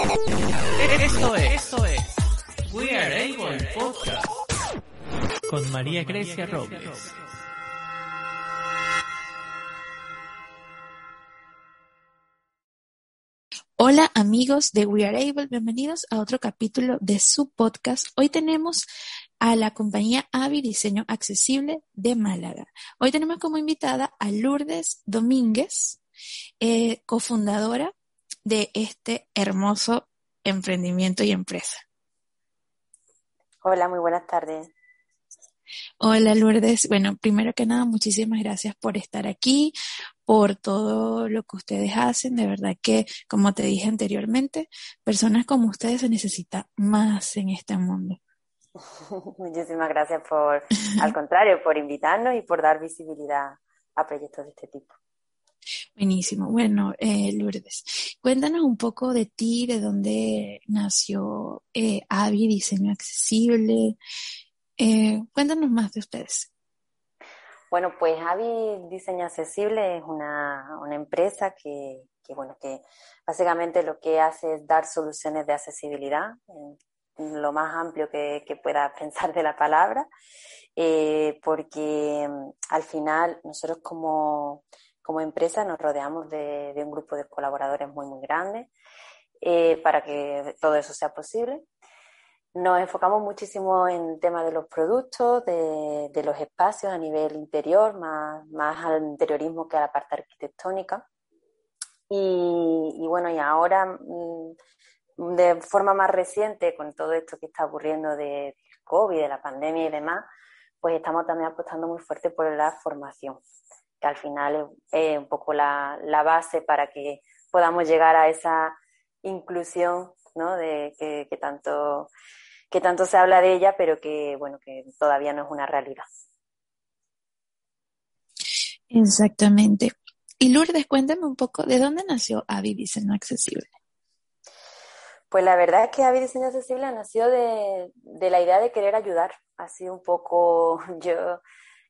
Esto es, esto es We Are Able Podcast con María Grecia Robles. Hola amigos de We Are Able, bienvenidos a otro capítulo de su podcast. Hoy tenemos a la compañía Avi Diseño Accesible de Málaga. Hoy tenemos como invitada a Lourdes Domínguez, eh, cofundadora de este hermoso emprendimiento y empresa. Hola, muy buenas tardes. Hola Lourdes. Bueno, primero que nada, muchísimas gracias por estar aquí, por todo lo que ustedes hacen. De verdad que, como te dije anteriormente, personas como ustedes se necesita más en este mundo. Muchísimas gracias por, al contrario, por invitarnos y por dar visibilidad a proyectos de este tipo. Buenísimo. Bueno, eh, Lourdes, cuéntanos un poco de ti, de dónde nació eh, Avi Diseño Accesible. Eh, cuéntanos más de ustedes. Bueno, pues Avi Diseño Accesible es una, una empresa que, que, bueno, que básicamente lo que hace es dar soluciones de accesibilidad en lo más amplio que, pueda pensar de la palabra, eh, porque mm, al final nosotros como como empresa nos rodeamos de, un grupo de colaboradores muy, muy grande eh, para que todo eso sea posible. Nos enfocamos muchísimo en el tema de los productos, de, los espacios a nivel interior, más, más, al interiorismo que a la parte arquitectónica. Y, bueno, y ahora, mm, de forma más reciente, con todo esto que está ocurriendo de, COVID, de la pandemia y demás, pues estamos también apostando muy fuerte por la formación que al final es un poco la, base para que podamos llegar a esa inclusión ¿no? de que, tanto que tanto se habla de ella pero que bueno que todavía no es una realidad. Exactamente. Y Lourdes cuéntame un poco de dónde nació Avi Diseño Accesible pues la verdad es que Avi Diseño Accesible nació de, de la idea de querer ayudar así un poco yo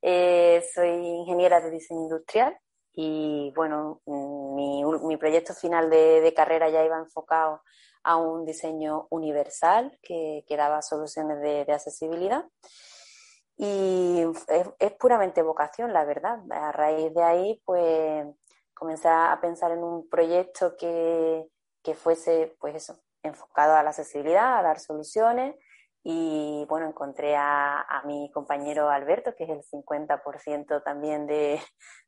eh, soy ingeniera de diseño industrial y bueno, mi, mi proyecto final de, carrera ya iba enfocado a un diseño universal que, daba soluciones de, accesibilidad. Y es, puramente vocación, la verdad. A raíz de ahí, pues comencé a pensar en un proyecto que, que fuese, pues eso, enfocado a la accesibilidad, a dar soluciones y bueno, encontré a, a, mi compañero Alberto, que es el 50% también de,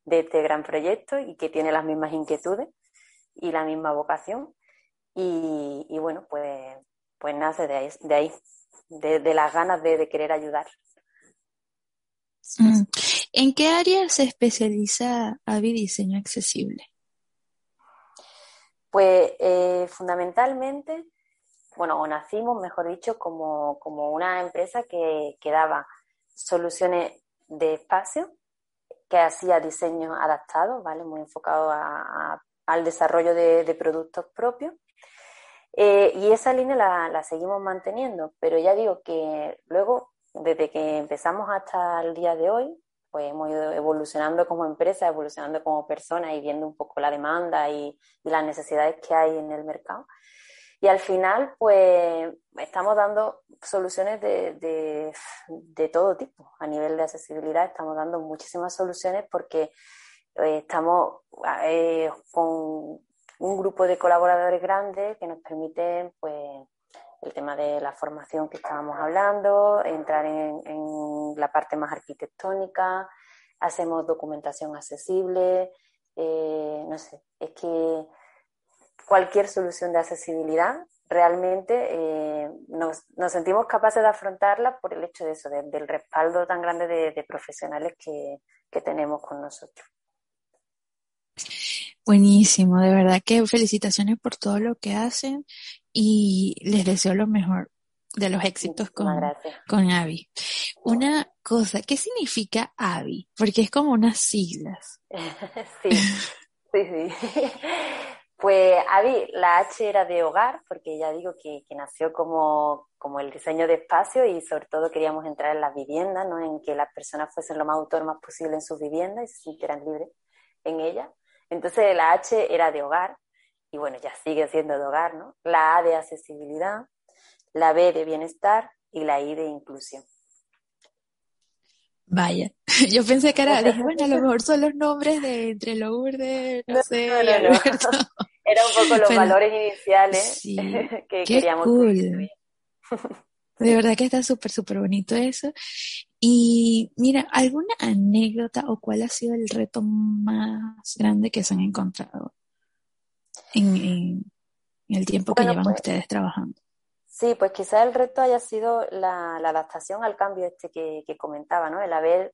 de, este gran proyecto y que tiene las mismas inquietudes y la misma vocación. Y, y bueno, pues, pues nace de ahí, de, ahí, de, de las ganas de, de, querer ayudar. Mm. ¿En qué área se especializa Avi Diseño Accesible? Pues eh, fundamentalmente bueno, o nacimos, mejor dicho, como, como una empresa que, que, daba soluciones de espacio, que hacía diseños adaptados, ¿vale? Muy enfocado al desarrollo de, productos propios. Eh, y esa línea la, seguimos manteniendo, pero ya digo que luego, desde que empezamos hasta el día de hoy, pues hemos ido evolucionando como empresa, evolucionando como persona y viendo un poco la demanda y las necesidades que hay en el mercado. Y al final, pues estamos dando soluciones de, de, todo tipo. A nivel de accesibilidad estamos dando muchísimas soluciones porque eh, estamos eh, con un grupo de colaboradores grandes que nos permiten, pues, el tema de la formación que estábamos hablando, entrar en, la parte más arquitectónica, hacemos documentación accesible, eh, no sé, es que cualquier solución de accesibilidad, realmente eh, nos, sentimos capaces de afrontarla por el hecho de eso, del respaldo tan grande de, profesionales que, tenemos con nosotros. Buenísimo, de verdad que felicitaciones por todo lo que hacen y les deseo lo mejor de los éxitos con, con Avi. Una cosa, ¿qué significa Avi? Porque es como unas siglas. sí, sí, sí. Pues Avi, la H era de hogar, porque ya digo que, nació como, como, el diseño de espacio y sobre todo queríamos entrar en las viviendas, ¿no? en que las personas fuesen lo más autónomas posible en sus viviendas y se sintieran libres en ellas. Entonces la H era de hogar y bueno, ya sigue siendo de hogar, ¿no? La A de accesibilidad, la B de bienestar y la I de inclusión. Vaya, yo pensé que era, dije, bueno, a lo mejor son los nombres de entre Lourdes, no, sé, Alberto. Era un poco los valores iniciales que queríamos cool. De verdad que está súper, súper bonito eso. Y mira, ¿alguna anécdota o cuál ha sido el reto más grande que se han encontrado en, el tiempo que llevan pues ustedes trabajando? Sí, pues quizás el reto haya sido la, adaptación al cambio este que, comentaba, ¿no? El haber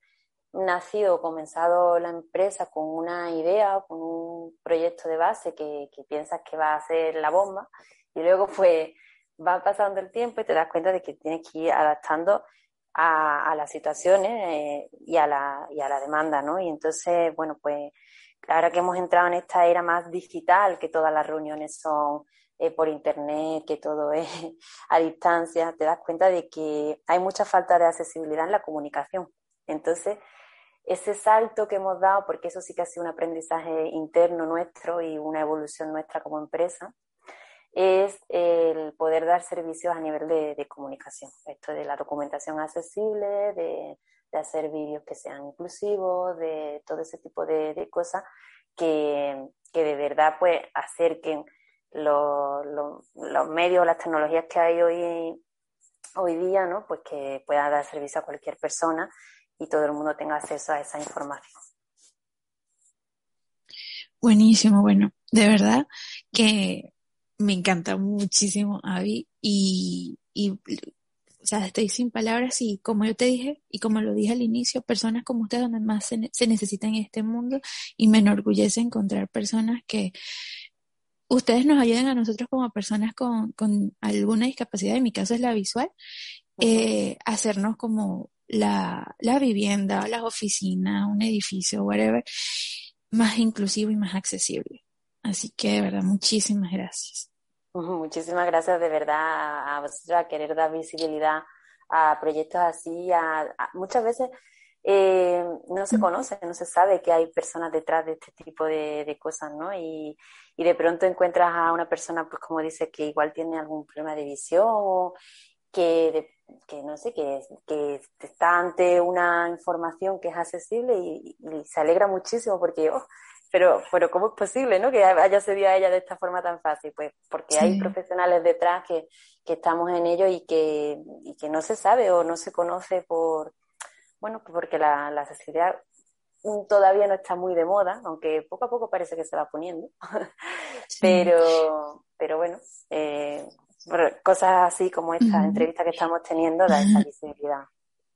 nacido, comenzado la empresa con una idea con un proyecto de base que, piensas que va a ser la bomba y luego pues va pasando el tiempo y te das cuenta de que tienes que ir adaptando a, las situaciones eh, y, a la, y a la demanda, ¿no? Y entonces, bueno, pues ahora que hemos entrado en esta era más digital, que todas las reuniones son eh, por internet, que todo es a distancia, te das cuenta de que hay mucha falta de accesibilidad en la comunicación. Entonces, ese salto que hemos dado, porque eso sí que ha sido un aprendizaje interno nuestro y una evolución nuestra como empresa, es el poder dar servicios a nivel de, comunicación. Esto de la documentación accesible, de, hacer vídeos que sean inclusivos, de todo ese tipo de, cosas que, que, de verdad pues acerquen los medios, las tecnologías que hay hoy, hoy día, ¿no? Pues que pueda dar servicio a cualquier persona y todo el mundo tenga acceso a esa información. Buenísimo, bueno, de verdad que me encanta muchísimo, Avi, y, y o sea, estoy sin palabras y como yo te dije y como lo dije al inicio, personas como ustedes donde más se, se necesitan en este mundo y me enorgullece encontrar personas que ustedes nos ayuden a nosotros como personas con, con alguna discapacidad, en mi caso es la visual, eh, hacernos como la, la vivienda, las oficinas, un edificio, whatever, más inclusivo y más accesible. Así que de verdad, muchísimas gracias. Muchísimas gracias de verdad a vosotros a querer dar visibilidad a proyectos así. A, muchas veces eh, no se conoce, no se sabe que hay personas detrás de este tipo de, cosas, ¿no? Y, y, de pronto encuentras a una persona, pues como dice, que igual tiene algún problema de visión o que, que no sé, que, que está ante una información que es accesible y, se alegra muchísimo porque, oh, pero, pero ¿cómo es posible, no? Que haya servido a ella de esta forma tan fácil, pues porque hay profesionales detrás que, que estamos en ello y que, y que no se sabe o no se conoce por bueno, porque la, la accesibilidad todavía no está muy de moda, aunque poco a poco parece que se va poniendo. pero, pero bueno, eh, cosas así como esta entrevista que estamos teniendo da esa visibilidad.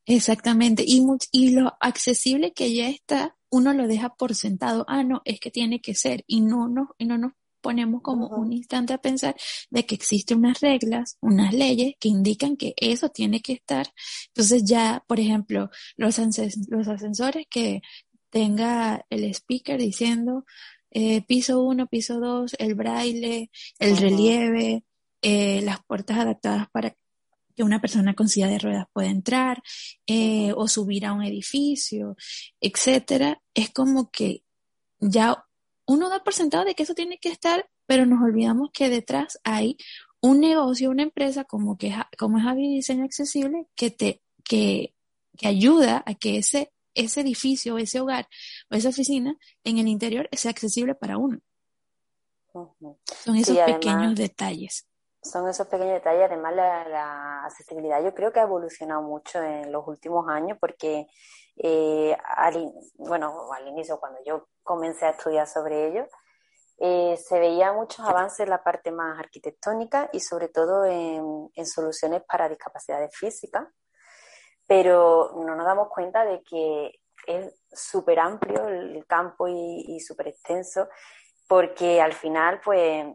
Exactamente, y, y lo accesible que ya está, uno lo deja por sentado, ah, no, es que tiene que ser, y no, no, y no nos ponemos como un instante a pensar de que existen unas reglas, unas leyes que indican que eso tiene que estar. Entonces ya, por ejemplo, los, los ascensores que tenga el speaker diciendo eh, piso 1, piso 2, el braille, el relieve, eh, las puertas adaptadas para que una persona con silla de ruedas pueda entrar eh, o subir a un edificio, etcétera, es como que ya uno da por sentado de que eso tiene que estar, pero nos olvidamos que detrás hay un negocio, una empresa como que como es Avi Diseño Accesible que te que, que ayuda a que ese ese edificio, ese hogar o esa oficina en el interior sea accesible para uno. Son esos pequeños detalles. Son esos pequeños detalles. Además, la, accesibilidad yo creo que ha evolucionado mucho en los últimos años porque, eh, al, bueno, al inicio, cuando yo comencé a estudiar sobre ello, eh, se veía muchos avances en la parte más arquitectónica y sobre todo en, soluciones para discapacidades físicas, pero no nos damos cuenta de que es súper amplio el campo y, y súper extenso, porque al final, pues,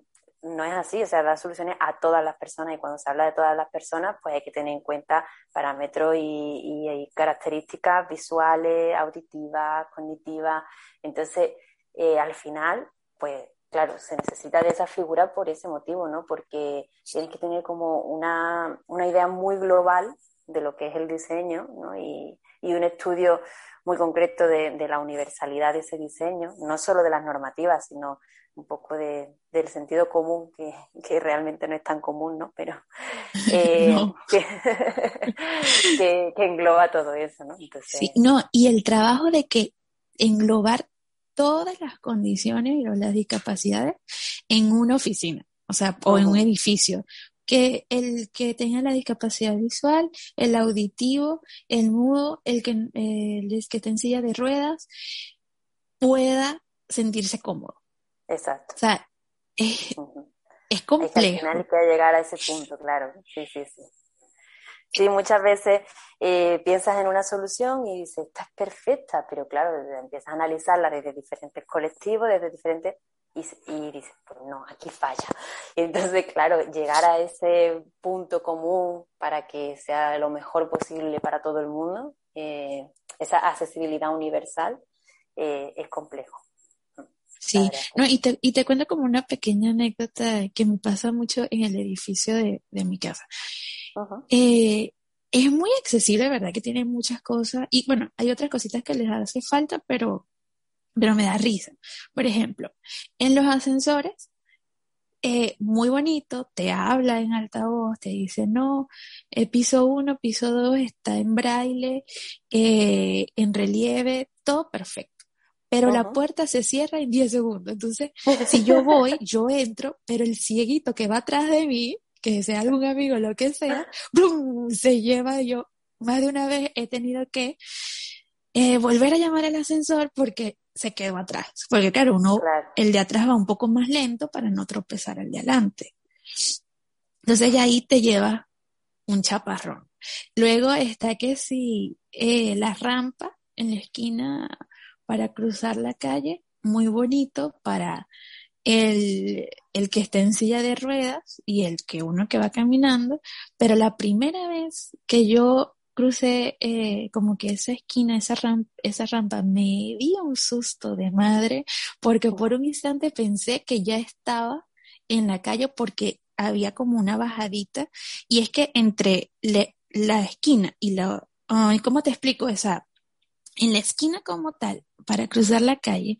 no es así, o sea, da soluciones a todas las personas y cuando se habla de todas las personas, pues hay que tener en cuenta parámetros y, y características visuales, auditivas, cognitivas. Entonces, eh, al final, pues claro, se necesita de esa figura por ese motivo, ¿no? Porque tienes que tener como una, una idea muy global de lo que es el diseño ¿no? y, y, un estudio muy concreto de, de, la universalidad de ese diseño, no solo de las normativas, sino un poco de, del sentido común, que, que, realmente no es tan común, ¿no? Pero eh, no. Que, que, que, engloba todo eso, ¿no? Entonces... Sí, no, y el trabajo de que englobar todas las condiciones o las discapacidades en una oficina, o sea, o en un edificio, que el que tenga la discapacidad visual, el auditivo, el mudo, el que, el que esté en silla de ruedas, pueda sentirse cómodo. Exacto. O sea, es, es complejo. Es que al final hay que llegar a ese punto, claro. Sí, sí, sí. Sí, muchas veces eh, piensas en una solución y dices, esta es perfecta, pero claro, empiezas a analizarla desde diferentes colectivos, desde diferentes y, y dices, pues no, aquí falla. Y entonces, claro, llegar a ese punto común para que sea lo mejor posible para todo el mundo, eh, esa accesibilidad universal, eh, es complejo. Sí, no, y te, y te cuento como una pequeña anécdota que me pasa mucho en el edificio de, de mi casa. Uh -huh. eh, es muy accesible, ¿verdad? Que tiene muchas cosas. Y bueno, hay otras cositas que les hace falta, pero pero me da risa. Por ejemplo, en los ascensores, eh, muy bonito, te habla en altavoz, te dice, no, el piso 1, piso 2 está en braille, eh, en relieve, todo perfecto. Pero uh -huh. la puerta se cierra en 10 segundos. Entonces, si yo voy, yo entro, pero el cieguito que va atrás de mí, que sea algún amigo, lo que sea, ¡brum! se lleva yo. Más de una vez he tenido que eh, volver a llamar al ascensor porque se quedó atrás. Porque claro, uno, claro. el de atrás va un poco más lento para no tropezar al de adelante. Entonces ya ahí te lleva un chaparrón. Luego está que si eh, la rampa en la esquina para cruzar la calle, muy bonito para el, el que está en silla de ruedas y el que uno que va caminando, pero la primera vez que yo crucé eh, como que esa esquina, esa esa rampa, me dio un susto de madre, porque por un instante pensé que ya estaba en la calle porque había como una bajadita, y es que entre la esquina y la, ay, ¿cómo te explico esa? En la esquina como tal, para cruzar la calle,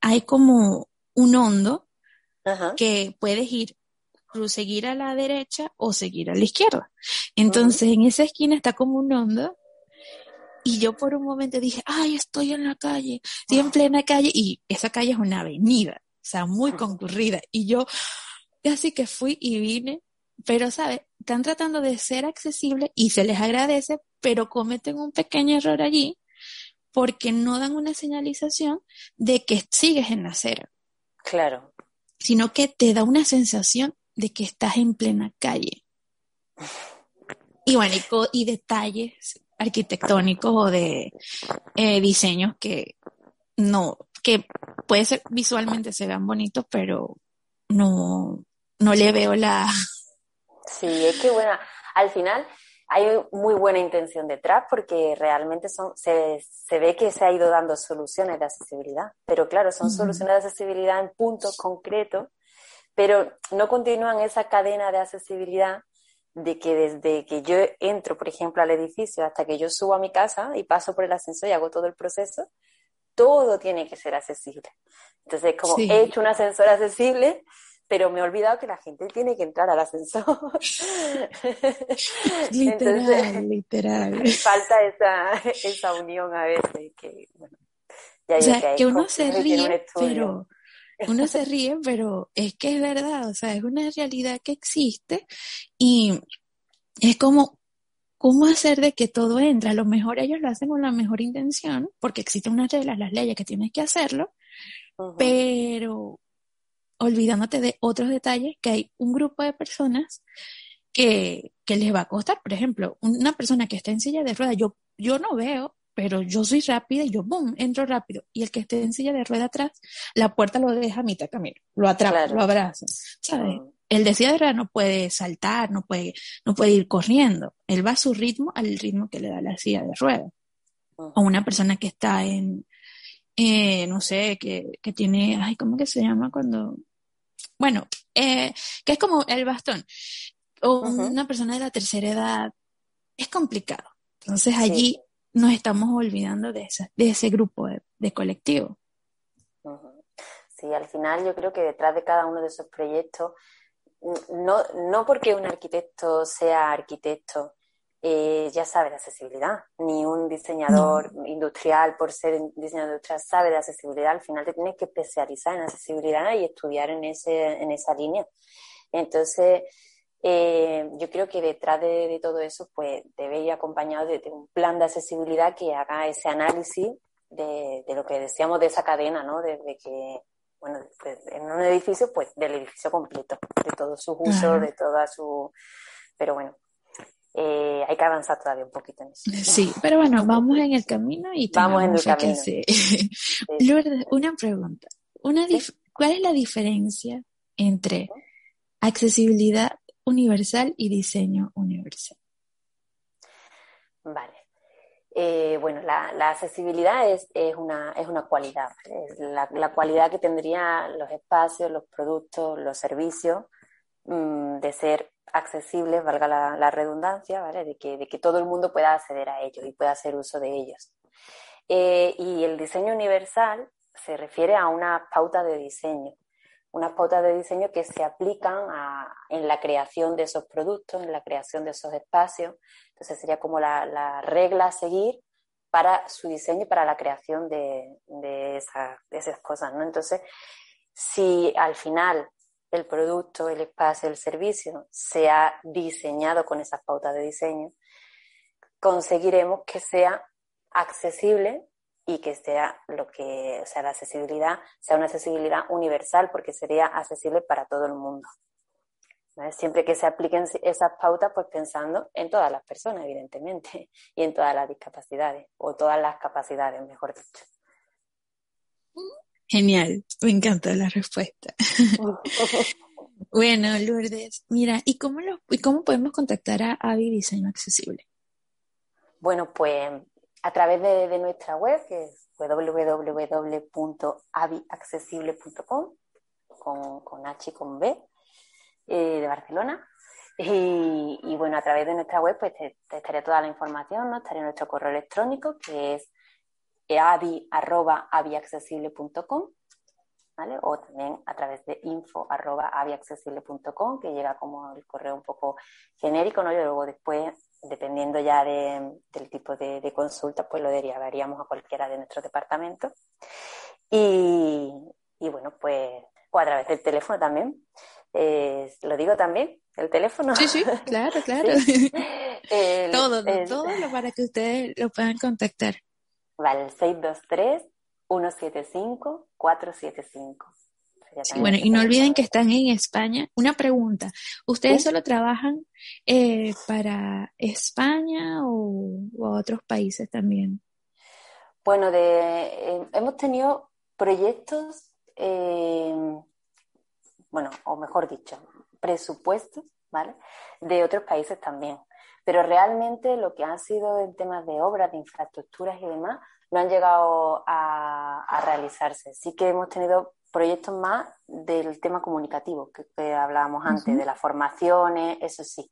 hay como un hondo Ajá. que puedes ir seguir a la derecha o seguir a la izquierda. Entonces, uh -huh. en esa esquina está como un hondo y yo por un momento dije, ay, estoy en la calle, estoy en plena calle y esa calle es una avenida, o sea, muy concurrida. Y yo casi que fui y vine, pero, ¿sabes? Están tratando de ser accesibles y se les agradece, pero cometen un pequeño error allí porque no dan una señalización de que sigues en la acera. Claro. Sino que te da una sensación de que estás en plena calle. Y bueno, y, y detalles arquitectónicos o de eh, diseños que no, que puede ser visualmente se vean bonitos, pero no, no le veo la... Sí, es que bueno, al final hay muy buena intención detrás porque realmente son, se, se ve que se ha ido dando soluciones de accesibilidad, pero claro, son uh -huh. soluciones de accesibilidad en puntos concretos pero no continúan esa cadena de accesibilidad de que desde que yo entro, por ejemplo, al edificio hasta que yo subo a mi casa y paso por el ascensor y hago todo el proceso, todo tiene que ser accesible. Entonces, como sí. he hecho un ascensor accesible, pero me he olvidado que la gente tiene que entrar al ascensor. literal, Entonces, literal. Falta esa, esa unión a veces que, bueno, ya o sea, que, que uno se ríe, pero uno se ríe, pero es que es verdad, o sea, es una realidad que existe y es como, ¿cómo hacer de que todo entre? A lo mejor ellos lo hacen con la mejor intención, porque existen unas reglas, las leyes que tienes que hacerlo, uh -huh. pero olvidándote de otros detalles que hay un grupo de personas que, que les va a costar. Por ejemplo, una persona que está en silla de ruedas, yo, yo no veo pero yo soy rápida y yo, boom, entro rápido. Y el que esté en silla de rueda atrás, la puerta lo deja a mitad camino, lo atrapa, claro. lo abraza, ¿sabes? -huh. El de silla de rueda no puede saltar, no puede, no puede ir corriendo. Él va a su ritmo, al ritmo que le da la silla de rueda. Uh -huh. O una persona que está en, eh, no sé, que, que tiene, ay, ¿cómo que se llama cuando? Bueno, eh, que es como el bastón. O uh -huh. una persona de la tercera edad es complicado. Entonces allí nos estamos olvidando de, ese, de ese grupo de, colectivo. Sí, al final yo creo que detrás de cada uno de esos proyectos, no, no porque un arquitecto sea arquitecto, eh, ya sabe de accesibilidad, ni un diseñador industrial por ser diseñador industrial sabe de accesibilidad, al final te tienes que especializar en accesibilidad y estudiar en, ese, en esa línea. Entonces, eh, yo creo que detrás de, todo eso, pues debe ir acompañado de, un plan de accesibilidad que haga ese análisis de, lo que decíamos de esa cadena, ¿no? Desde que, bueno, pues, en un edificio, pues del edificio completo, de todos sus usos, de toda su... Pero bueno, eh, hay que avanzar todavía un poquito en eso. Sí, pero bueno, vamos en el camino y vamos en el camino. Lourdes, una pregunta. Una ¿Cuál es la diferencia entre accesibilidad universal y diseño universal. Vale. Eh, bueno, la, accesibilidad es, una, es una cualidad, es la, cualidad que tendrían los espacios, los productos, los servicios mm, de ser accesibles, valga la, redundancia, ¿vale? de, que, de que todo el mundo pueda acceder a ellos y pueda hacer uso de ellos. Eh, y el diseño universal se refiere a una pauta de diseño unas pautas de diseño que se aplican en la creación de esos productos, en la creación de esos espacios. Entonces sería como la, regla a seguir para su diseño y para la creación de, esas cosas. ¿no? Entonces, si al final el producto, el espacio, el servicio se ha diseñado con esas pautas de diseño, conseguiremos que sea accesible y que sea lo que, o sea, la accesibilidad sea una accesibilidad universal porque sería accesible para todo el mundo. Siempre que se apliquen esas pautas, pues pensando en todas las personas, evidentemente, y en todas las discapacidades, o todas las capacidades, mejor dicho. Genial, me encanta la respuesta. bueno, Lourdes, mira, ¿y cómo, lo, ¿y cómo podemos contactar a Avi Diseño Accesible? Bueno, pues a través de, nuestra web, que es www.aviaccesible.com, con, con H y con B, eh, de Barcelona. Y, bueno, a través de nuestra web pues te, estaría toda la información, ¿no? estaría nuestro correo electrónico que es avi.aviaccesible.com ¿vale? o también a través de info.aviaccesible.com que llega como el correo un poco genérico, ¿no? y luego después dependiendo ya del tipo de, consulta, pues lo derivaríamos a cualquiera de nuestros departamentos. Y, bueno, pues, o a través del teléfono también. Eh, lo digo también, el teléfono. Sí, sí, claro, claro. todo, todo para que ustedes lo puedan contactar. Vale, el 623-175-475 bueno, y no olviden que están en España. Una pregunta, ¿ustedes solo trabajan eh, para España o, otros países también? Bueno, de, eh, hemos tenido proyectos, eh, bueno, o mejor dicho, presupuestos, ¿vale? De otros países también. Pero realmente lo que han sido en temas de obras, de infraestructuras y demás, no han llegado a, a realizarse. Sí que hemos tenido proyectos más del tema comunicativo que, hablábamos antes, de las formaciones, eso sí.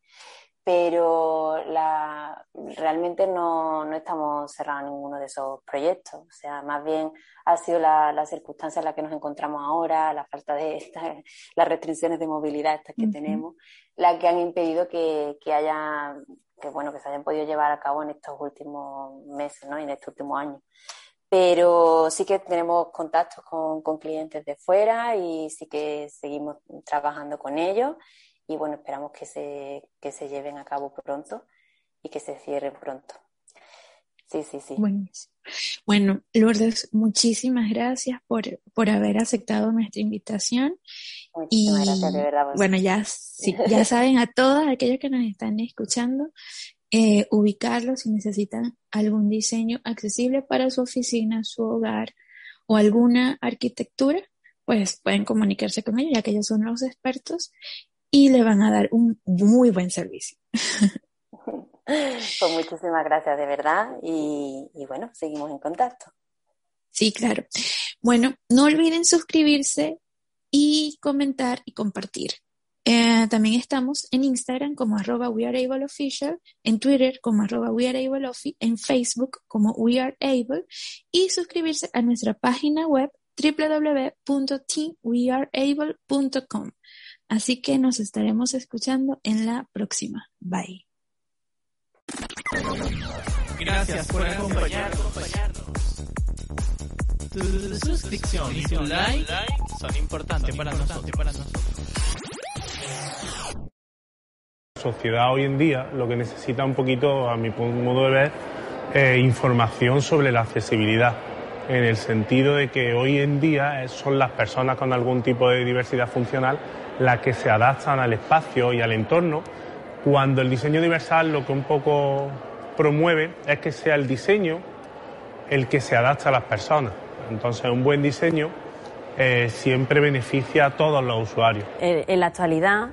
Pero la, realmente no, no, estamos cerrados ninguno de esos proyectos. O sea, más bien ha sido la, la circunstancia en la que nos encontramos ahora, la falta de estas, las restricciones de movilidad estas que tenemos, las que han impedido que, que haya, que bueno, que se hayan podido llevar a cabo en estos últimos meses, ¿no? Y en este último año pero sí que tenemos contactos con, con, clientes de fuera y sí que seguimos trabajando con ellos y bueno, esperamos que se, que se lleven a cabo pronto y que se cierren pronto. Sí, sí, sí. Buenísimo. Bueno, Lourdes, muchísimas gracias por, por haber aceptado nuestra invitación. Muchísimas gracias, de verdad. Bueno, ya, sí, ya saben a todos aquellos que nos están escuchando eh, ubicarlo si necesitan algún diseño accesible para su oficina, su hogar o alguna arquitectura, pues pueden comunicarse con ellos, ya que ellos son los expertos y le van a dar un muy buen servicio. Pues muchísimas gracias de verdad y, y bueno, seguimos en contacto. Sí, claro. Bueno, no olviden suscribirse y comentar y compartir. Eh, también estamos en Instagram como arroba weareableofficial, en Twitter como arroba weareableofi, en Facebook como weareable y suscribirse a nuestra página web www.teamweareable.com. Así que nos estaremos escuchando en la próxima. Bye. Gracias por acompañarnos. Tu suscripción y tu like son importantes para nosotros. La sociedad hoy en día lo que necesita un poquito, a mi modo de ver, eh, información sobre la accesibilidad, en el sentido de que hoy en día son las personas con algún tipo de diversidad funcional las que se adaptan al espacio y al entorno, cuando el diseño universal lo que un poco promueve es que sea el diseño el que se adapta a las personas. Entonces, un buen diseño eh, siempre beneficia a todos los usuarios. En la actualidad,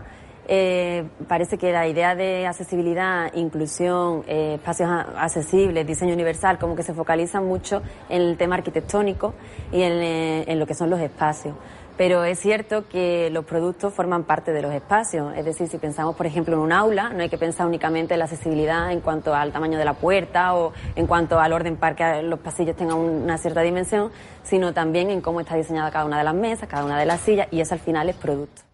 eh, parece que la idea de accesibilidad, inclusión, eh, espacios accesibles, diseño universal, como que se focaliza mucho en el tema arquitectónico y en lo que son los espacios. Pero es cierto que los productos forman parte de los espacios. Es decir, si pensamos, por ejemplo, en un aula, no hay que pensar únicamente en la accesibilidad en cuanto al tamaño de la puerta o en cuanto al orden para que los pasillos tengan una cierta dimensión, sino también en cómo está diseñada cada una de las mesas, cada una de las sillas, y eso al final es producto.